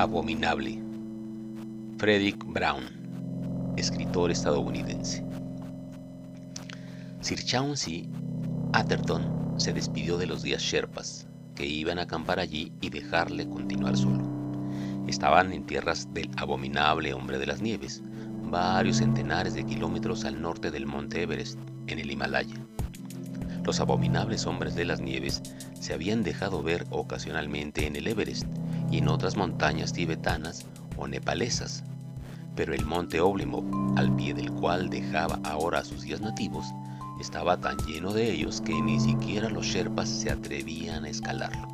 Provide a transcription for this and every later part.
Abominable. Frederick Brown, escritor estadounidense. Sir Chauncey Atherton se despidió de los días Sherpas, que iban a acampar allí y dejarle continuar solo. Estaban en tierras del abominable hombre de las nieves, varios centenares de kilómetros al norte del monte Everest, en el Himalaya. Los abominables hombres de las nieves se habían dejado ver ocasionalmente en el Everest y en otras montañas tibetanas o nepalesas, pero el monte Oblimov, al pie del cual dejaba ahora a sus días nativos, estaba tan lleno de ellos que ni siquiera los sherpas se atrevían a escalarlo,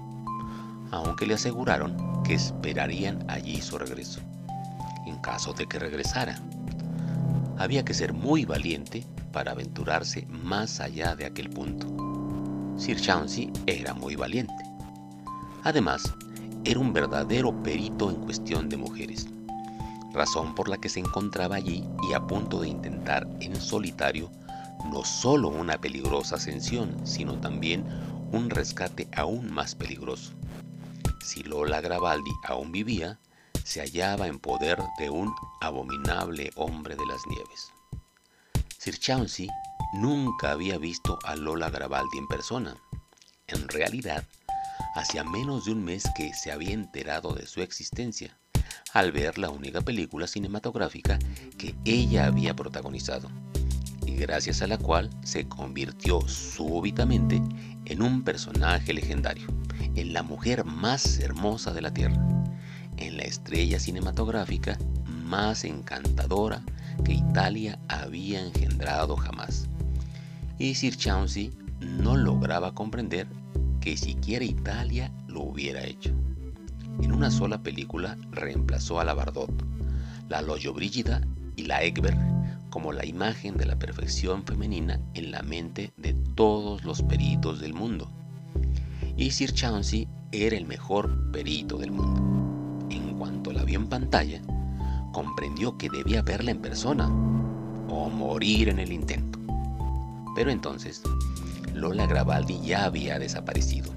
aunque le aseguraron que esperarían allí su regreso, en caso de que regresara. Había que ser muy valiente para aventurarse más allá de aquel punto. Sir Chauncey era muy valiente. Además, era un verdadero perito en cuestión de mujeres, razón por la que se encontraba allí y a punto de intentar en solitario no solo una peligrosa ascensión, sino también un rescate aún más peligroso. Si Lola Gravaldi aún vivía, se hallaba en poder de un abominable hombre de las nieves. Sir Chauncey nunca había visto a Lola Gravaldi en persona. En realidad, hacía menos de un mes que se había enterado de su existencia, al ver la única película cinematográfica que ella había protagonizado, y gracias a la cual se convirtió súbitamente en un personaje legendario, en la mujer más hermosa de la Tierra en la estrella cinematográfica más encantadora que Italia había engendrado jamás. Y Sir Chauncey no lograba comprender que siquiera Italia lo hubiera hecho. En una sola película reemplazó a la Bardot, la Brígida y la Egbert como la imagen de la perfección femenina en la mente de todos los peritos del mundo. Y Sir Chauncey era el mejor perito del mundo cuanto la vio en pantalla, comprendió que debía verla en persona o morir en el intento. Pero entonces, Lola Gravaldi ya había desaparecido.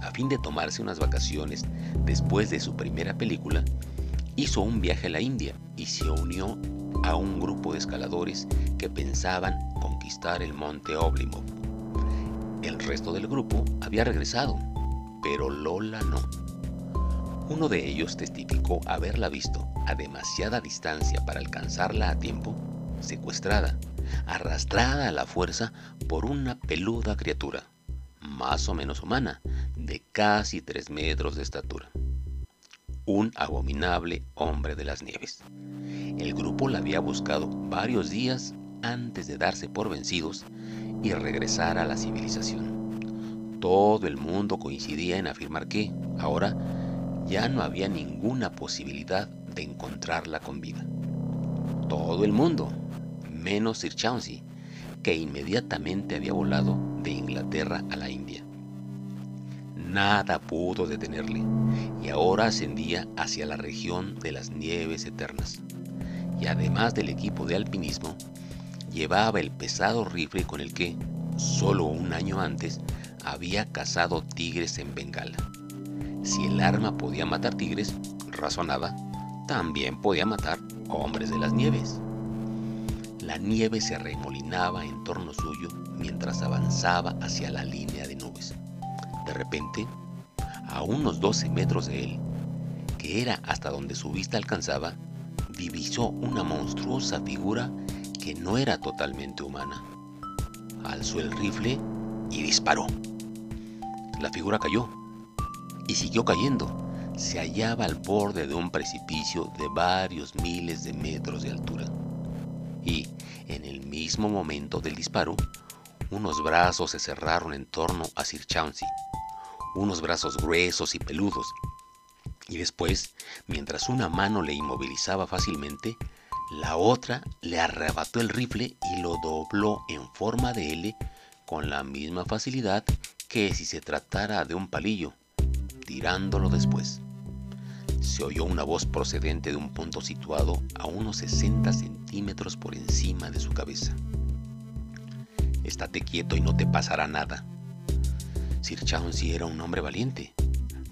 A fin de tomarse unas vacaciones después de su primera película, hizo un viaje a la India y se unió a un grupo de escaladores que pensaban conquistar el monte Oblimov. El resto del grupo había regresado, pero Lola no. Uno de ellos testificó haberla visto a demasiada distancia para alcanzarla a tiempo, secuestrada, arrastrada a la fuerza por una peluda criatura, más o menos humana, de casi tres metros de estatura. Un abominable hombre de las nieves. El grupo la había buscado varios días antes de darse por vencidos y regresar a la civilización. Todo el mundo coincidía en afirmar que, ahora, ya no había ninguna posibilidad de encontrarla con vida. Todo el mundo, menos Sir Chauncey, que inmediatamente había volado de Inglaterra a la India. Nada pudo detenerle y ahora ascendía hacia la región de las nieves eternas. Y además del equipo de alpinismo, llevaba el pesado rifle con el que, solo un año antes, había cazado tigres en Bengala. Si el arma podía matar tigres, razonaba, también podía matar hombres de las nieves. La nieve se arremolinaba en torno suyo mientras avanzaba hacia la línea de nubes. De repente, a unos 12 metros de él, que era hasta donde su vista alcanzaba, divisó una monstruosa figura que no era totalmente humana. Alzó el rifle y disparó. La figura cayó y siguió cayendo. Se hallaba al borde de un precipicio de varios miles de metros de altura. Y, en el mismo momento del disparo, unos brazos se cerraron en torno a Sir Chauncey, unos brazos gruesos y peludos. Y después, mientras una mano le inmovilizaba fácilmente, la otra le arrebató el rifle y lo dobló en forma de L con la misma facilidad que si se tratara de un palillo tirándolo después. Se oyó una voz procedente de un punto situado a unos 60 centímetros por encima de su cabeza. Estate quieto y no te pasará nada. Sir Chauncey era un hombre valiente,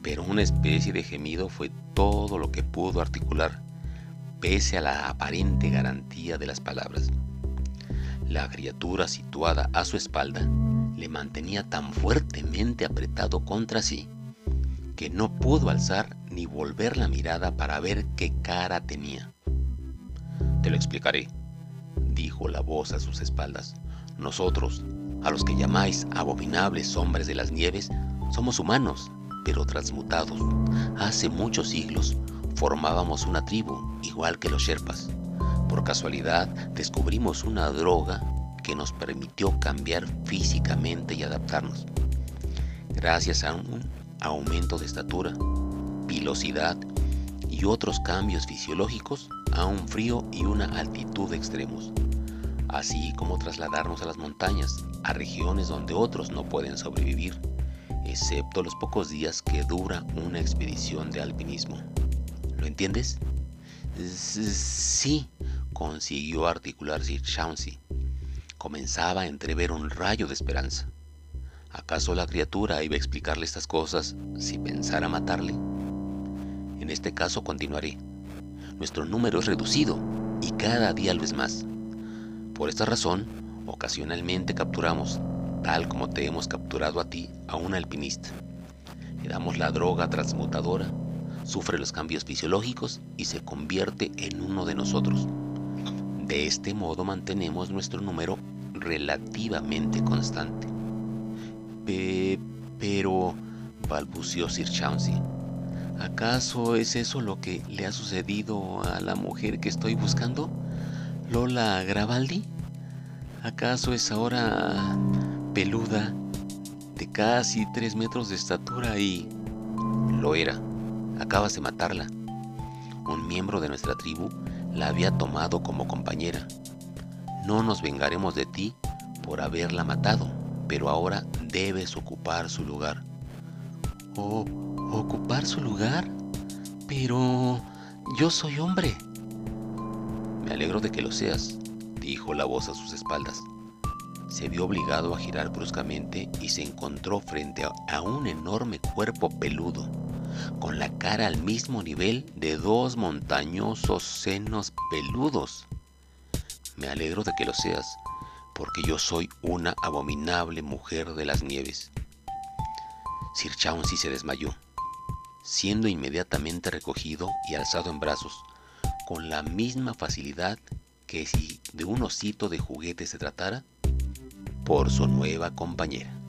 pero una especie de gemido fue todo lo que pudo articular, pese a la aparente garantía de las palabras. La criatura situada a su espalda le mantenía tan fuertemente apretado contra sí que no pudo alzar ni volver la mirada para ver qué cara tenía. Te lo explicaré, dijo la voz a sus espaldas. Nosotros, a los que llamáis abominables hombres de las nieves, somos humanos, pero transmutados. Hace muchos siglos formábamos una tribu, igual que los Sherpas. Por casualidad descubrimos una droga que nos permitió cambiar físicamente y adaptarnos. Gracias a un aumento de estatura, pilosidad y otros cambios fisiológicos a un frío y una altitud extremos, así como trasladarnos a las montañas, a regiones donde otros no pueden sobrevivir, excepto los pocos días que dura una expedición de alpinismo. ¿Lo entiendes? Sí, consiguió articular Sir Chauncey. Comenzaba a entrever un rayo de esperanza. ¿Acaso la criatura iba a explicarle estas cosas si pensara matarle? En este caso continuaré. Nuestro número es reducido y cada día lo es más. Por esta razón, ocasionalmente capturamos, tal como te hemos capturado a ti, a un alpinista. Le damos la droga transmutadora sufre los cambios fisiológicos y se convierte en uno de nosotros. De este modo mantenemos nuestro número relativamente constante. pero, balbució Sir Chauncey, ¿acaso es eso lo que le ha sucedido a la mujer que estoy buscando? ¿Lola Gravaldi? ¿Acaso es ahora peluda, de casi tres metros de estatura y... Lo era Acabas de matarla. Un miembro de nuestra tribu la había tomado como compañera. No nos vengaremos de ti por haberla matado, pero ahora debes ocupar su lugar. ¿O ocupar su lugar? Pero yo soy hombre. Me alegro de que lo seas, dijo la voz a sus espaldas. Se vio obligado a girar bruscamente y se encontró frente a un enorme cuerpo peludo con la cara al mismo nivel de dos montañosos senos peludos. Me alegro de que lo seas, porque yo soy una abominable mujer de las nieves. Sir Chauncey se desmayó, siendo inmediatamente recogido y alzado en brazos, con la misma facilidad que si de un osito de juguete se tratara, por su nueva compañera.